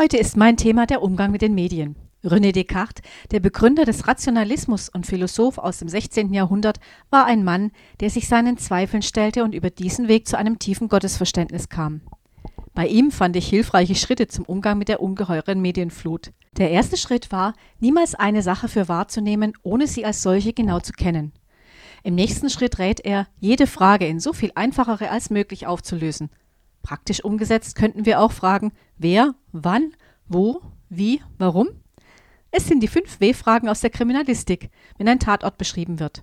Heute ist mein Thema der Umgang mit den Medien. René Descartes, der Begründer des Rationalismus und Philosoph aus dem 16. Jahrhundert, war ein Mann, der sich seinen Zweifeln stellte und über diesen Weg zu einem tiefen Gottesverständnis kam. Bei ihm fand ich hilfreiche Schritte zum Umgang mit der ungeheuren Medienflut. Der erste Schritt war, niemals eine Sache für wahrzunehmen, ohne sie als solche genau zu kennen. Im nächsten Schritt rät er, jede Frage in so viel einfachere als möglich aufzulösen. Praktisch umgesetzt könnten wir auch fragen, wer, wann, wo, wie, warum? Es sind die fünf W-Fragen aus der Kriminalistik, wenn ein Tatort beschrieben wird.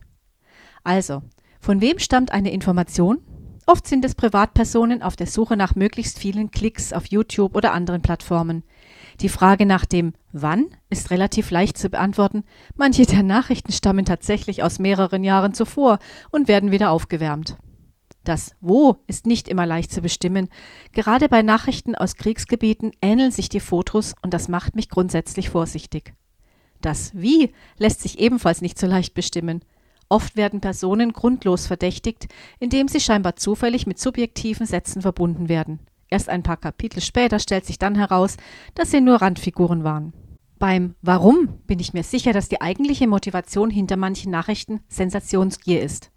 Also, von wem stammt eine Information? Oft sind es Privatpersonen auf der Suche nach möglichst vielen Klicks auf YouTube oder anderen Plattformen. Die Frage nach dem Wann ist relativ leicht zu beantworten. Manche der Nachrichten stammen tatsächlich aus mehreren Jahren zuvor und werden wieder aufgewärmt. Das Wo ist nicht immer leicht zu bestimmen. Gerade bei Nachrichten aus Kriegsgebieten ähneln sich die Fotos und das macht mich grundsätzlich vorsichtig. Das Wie lässt sich ebenfalls nicht so leicht bestimmen. Oft werden Personen grundlos verdächtigt, indem sie scheinbar zufällig mit subjektiven Sätzen verbunden werden. Erst ein paar Kapitel später stellt sich dann heraus, dass sie nur Randfiguren waren. Beim Warum bin ich mir sicher, dass die eigentliche Motivation hinter manchen Nachrichten Sensationsgier ist.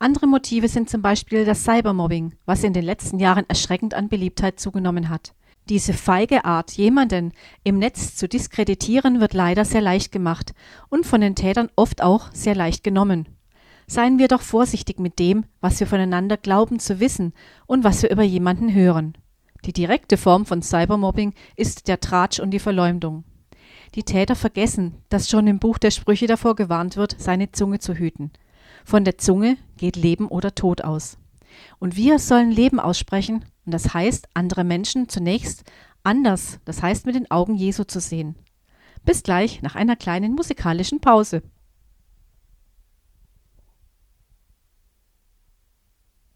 Andere Motive sind zum Beispiel das Cybermobbing, was in den letzten Jahren erschreckend an Beliebtheit zugenommen hat. Diese feige Art, jemanden im Netz zu diskreditieren, wird leider sehr leicht gemacht und von den Tätern oft auch sehr leicht genommen. Seien wir doch vorsichtig mit dem, was wir voneinander glauben zu wissen und was wir über jemanden hören. Die direkte Form von Cybermobbing ist der Tratsch und die Verleumdung. Die Täter vergessen, dass schon im Buch der Sprüche davor gewarnt wird, seine Zunge zu hüten. Von der Zunge geht Leben oder Tod aus. Und wir sollen Leben aussprechen, und das heißt, andere Menschen zunächst anders, das heißt mit den Augen Jesu zu sehen. Bis gleich nach einer kleinen musikalischen Pause.